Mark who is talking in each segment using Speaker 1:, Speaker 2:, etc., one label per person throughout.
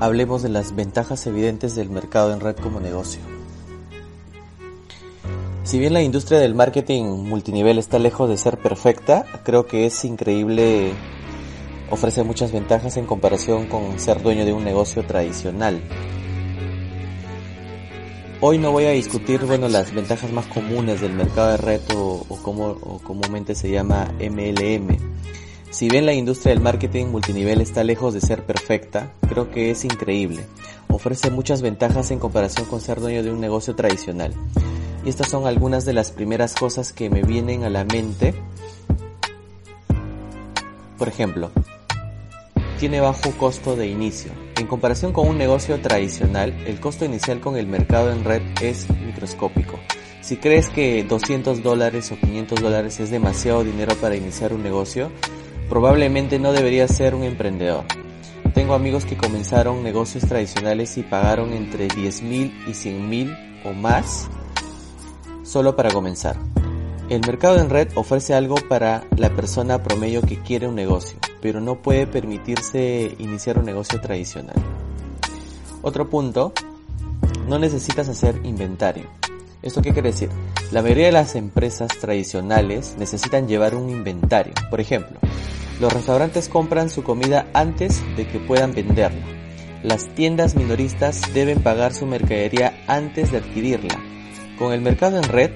Speaker 1: hablemos de las ventajas evidentes del mercado en red como negocio. Si bien la industria del marketing multinivel está lejos de ser perfecta, creo que es increíble, ofrece muchas ventajas en comparación con ser dueño de un negocio tradicional. Hoy no voy a discutir bueno, las ventajas más comunes del mercado de red o, como comúnmente se llama MLM. Si bien la industria del marketing multinivel está lejos de ser perfecta, creo que es increíble. Ofrece muchas ventajas en comparación con ser dueño de un negocio tradicional. Y estas son algunas de las primeras cosas que me vienen a la mente. Por ejemplo, tiene bajo costo de inicio. En comparación con un negocio tradicional, el costo inicial con el mercado en red es microscópico. Si crees que 200 dólares o 500 dólares es demasiado dinero para iniciar un negocio, probablemente no deberías ser un emprendedor. Tengo amigos que comenzaron negocios tradicionales y pagaron entre 10 mil y 100 mil o más solo para comenzar. El mercado en red ofrece algo para la persona promedio que quiere un negocio, pero no puede permitirse iniciar un negocio tradicional. Otro punto, no necesitas hacer inventario. ¿Esto qué quiere decir? La mayoría de las empresas tradicionales necesitan llevar un inventario. Por ejemplo, los restaurantes compran su comida antes de que puedan venderla. Las tiendas minoristas deben pagar su mercadería antes de adquirirla con el mercado en red,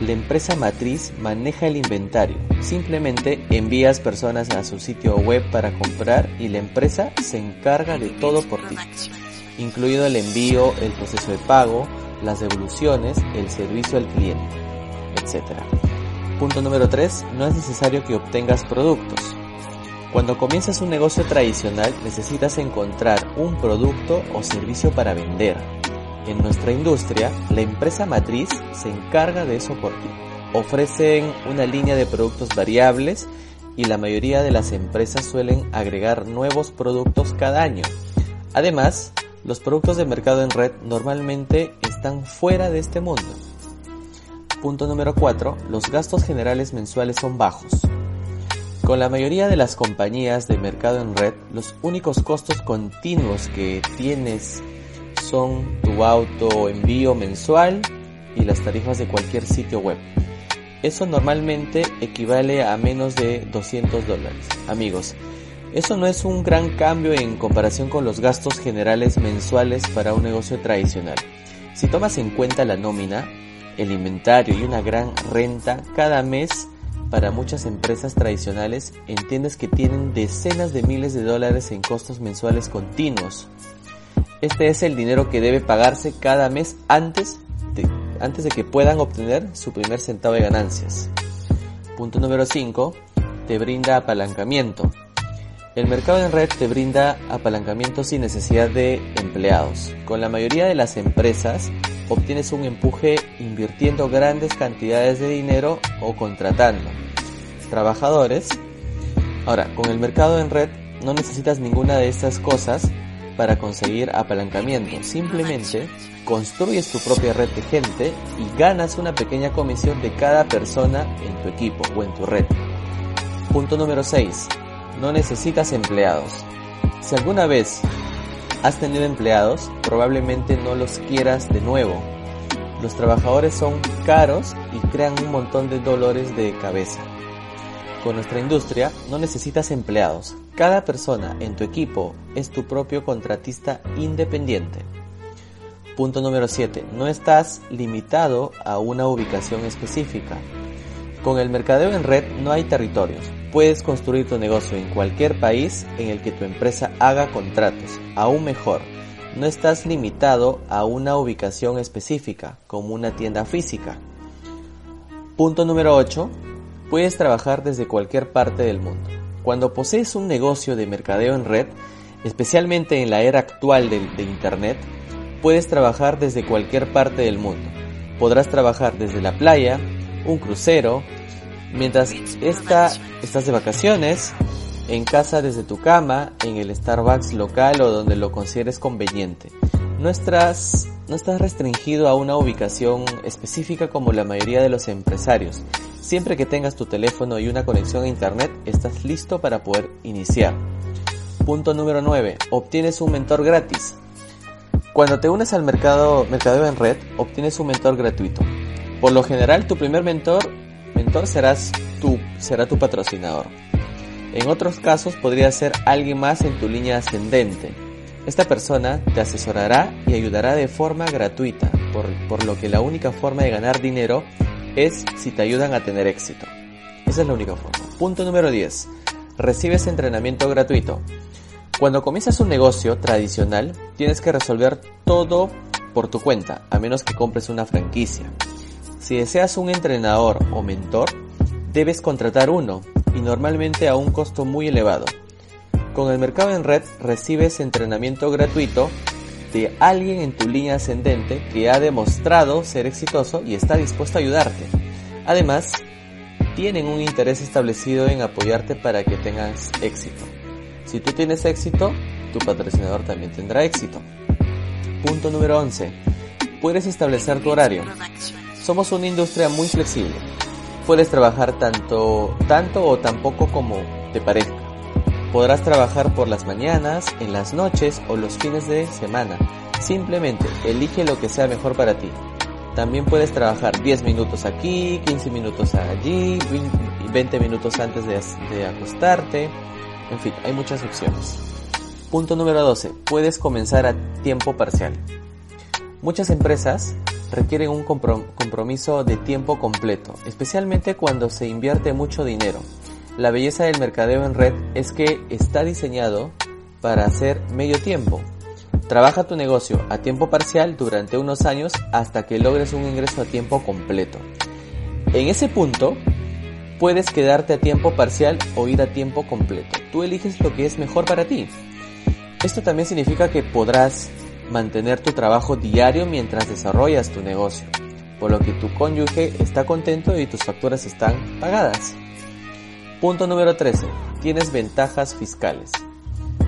Speaker 1: la empresa matriz maneja el inventario. Simplemente envías personas a su sitio web para comprar y la empresa se encarga de todo por ti, incluido el envío, el proceso de pago, las devoluciones, el servicio al cliente, etc. Punto número 3. No es necesario que obtengas productos. Cuando comienzas un negocio tradicional necesitas encontrar un producto o servicio para vender. En nuestra industria, la empresa matriz se encarga de eso por ti. Ofrecen una línea de productos variables y la mayoría de las empresas suelen agregar nuevos productos cada año. Además, los productos de mercado en red normalmente están fuera de este mundo. Punto número 4. Los gastos generales mensuales son bajos. Con la mayoría de las compañías de mercado en red, los únicos costos continuos que tienes son tu auto envío mensual y las tarifas de cualquier sitio web. Eso normalmente equivale a menos de 200 dólares. Amigos, eso no es un gran cambio en comparación con los gastos generales mensuales para un negocio tradicional. Si tomas en cuenta la nómina, el inventario y una gran renta cada mes para muchas empresas tradicionales, entiendes que tienen decenas de miles de dólares en costos mensuales continuos este es el dinero que debe pagarse cada mes antes de, antes de que puedan obtener su primer centavo de ganancias. Punto número 5. Te brinda apalancamiento. El mercado en red te brinda apalancamiento sin necesidad de empleados. Con la mayoría de las empresas obtienes un empuje invirtiendo grandes cantidades de dinero o contratando trabajadores. Ahora, con el mercado en red no necesitas ninguna de estas cosas para conseguir apalancamiento. Simplemente construyes tu propia red de gente y ganas una pequeña comisión de cada persona en tu equipo o en tu red. Punto número 6. No necesitas empleados. Si alguna vez has tenido empleados, probablemente no los quieras de nuevo. Los trabajadores son caros y crean un montón de dolores de cabeza. Con nuestra industria no necesitas empleados. Cada persona en tu equipo es tu propio contratista independiente. Punto número 7. No estás limitado a una ubicación específica. Con el mercadeo en red no hay territorios. Puedes construir tu negocio en cualquier país en el que tu empresa haga contratos. Aún mejor, no estás limitado a una ubicación específica, como una tienda física. Punto número 8 puedes trabajar desde cualquier parte del mundo. Cuando posees un negocio de mercadeo en red, especialmente en la era actual de, Internet, puedes trabajar desde cualquier parte del mundo. Podrás trabajar desde la playa, un crucero, mientras esta, estás de vacaciones, en casa desde tu cama, en el Starbucks local o donde lo consideres conveniente. No estás, no estás restringido a una ubicación específica como la mayoría de los empresarios. Siempre que tengas tu teléfono y una conexión a internet, estás listo para poder iniciar. Punto número 9. Obtienes un mentor gratis. Cuando te unes al mercado mercadeo en red, obtienes un mentor gratuito. Por lo general, tu primer mentor, mentor serás tú, será tu patrocinador. En otros casos podría ser alguien más en tu línea ascendente. Esta persona te asesorará y ayudará de forma gratuita, por, por lo que la única forma de ganar dinero es si te ayudan a tener éxito. Esa es la única forma. Punto número 10. Recibes entrenamiento gratuito. Cuando comienzas un negocio tradicional, tienes que resolver todo por tu cuenta, a menos que compres una franquicia. Si deseas un entrenador o mentor, debes contratar uno, y normalmente a un costo muy elevado. Con el mercado en red recibes entrenamiento gratuito de alguien en tu línea ascendente que ha demostrado ser exitoso y está dispuesto a ayudarte. Además, tienen un interés establecido en apoyarte para que tengas éxito. Si tú tienes éxito, tu patrocinador también tendrá éxito. Punto número 11. Puedes establecer tu horario. Somos una industria muy flexible. Puedes trabajar tanto, tanto o tan poco como te parezca. Podrás trabajar por las mañanas, en las noches o los fines de semana. Simplemente elige lo que sea mejor para ti. También puedes trabajar 10 minutos aquí, 15 minutos allí, 20 minutos antes de, de acostarte, en fin, hay muchas opciones. Punto número 12. Puedes comenzar a tiempo parcial. Muchas empresas requieren un compromiso de tiempo completo, especialmente cuando se invierte mucho dinero. La belleza del mercadeo en red es que está diseñado para hacer medio tiempo. Trabaja tu negocio a tiempo parcial durante unos años hasta que logres un ingreso a tiempo completo. En ese punto, Puedes quedarte a tiempo parcial o ir a tiempo completo. Tú eliges lo que es mejor para ti. Esto también significa que podrás mantener tu trabajo diario mientras desarrollas tu negocio, por lo que tu cónyuge está contento y tus facturas están pagadas. Punto número 13. Tienes ventajas fiscales.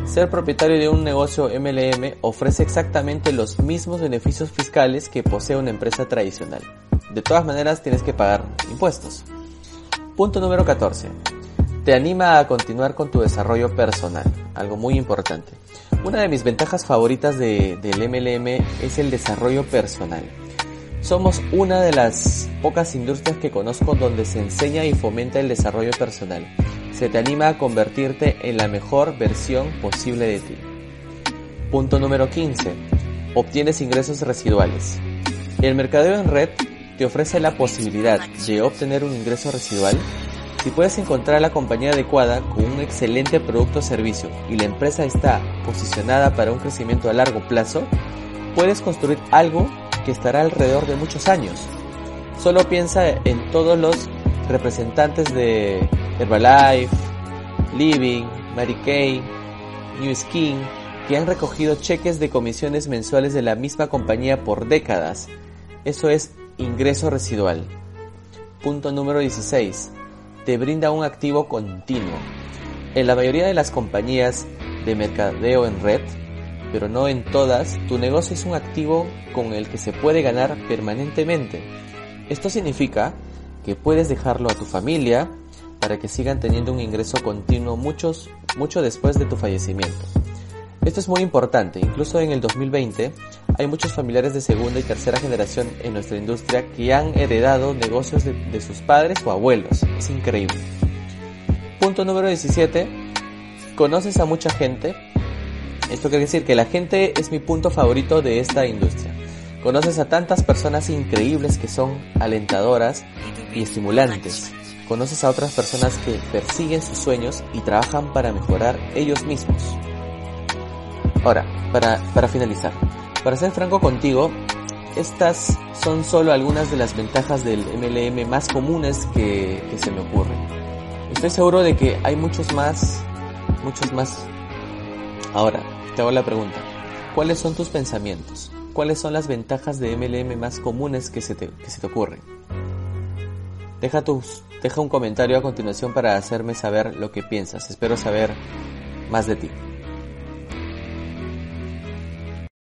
Speaker 1: Ser propietario de un negocio MLM ofrece exactamente los mismos beneficios fiscales que posee una empresa tradicional. De todas maneras tienes que pagar impuestos. Punto número 14. Te anima a continuar con tu desarrollo personal, algo muy importante. Una de mis ventajas favoritas de, del MLM es el desarrollo personal. Somos una de las pocas industrias que conozco donde se enseña y fomenta el desarrollo personal. Se te anima a convertirte en la mejor versión posible de ti. Punto número 15. Obtienes ingresos residuales. El mercadeo en red te ofrece la posibilidad de obtener un ingreso residual, si puedes encontrar la compañía adecuada con un excelente producto o servicio y la empresa está posicionada para un crecimiento a largo plazo, puedes construir algo que estará alrededor de muchos años. Solo piensa en todos los representantes de Herbalife, Living, Mary Kay, New Skin, que han recogido cheques de comisiones mensuales de la misma compañía por décadas. Eso es Ingreso residual. Punto número 16. Te brinda un activo continuo. En la mayoría de las compañías de mercadeo en red, pero no en todas, tu negocio es un activo con el que se puede ganar permanentemente. Esto significa que puedes dejarlo a tu familia para que sigan teniendo un ingreso continuo muchos, mucho después de tu fallecimiento. Esto es muy importante, incluso en el 2020 hay muchos familiares de segunda y tercera generación en nuestra industria que han heredado negocios de, sus padres o abuelos. Es increíble. Punto número 17. Conoces a mucha gente. Esto quiere decir que la gente es mi punto favorito de esta industria. Conoces a tantas personas increíbles que son alentadoras y estimulantes. Conoces a otras personas que persiguen sus sueños y trabajan para mejorar ellos mismos. Ahora, para, para finalizar, para ser franco contigo, estas son solo algunas de las ventajas del MLM más comunes que, se me ocurren. Estoy seguro de que hay muchos más, muchos más. Ahora, te hago la pregunta. ¿Cuáles son tus pensamientos? ¿Cuáles son las ventajas de MLM más comunes que se te, que se te ocurren? Deja, tus, deja un comentario a continuación para hacerme saber lo que piensas. Espero saber más de ti.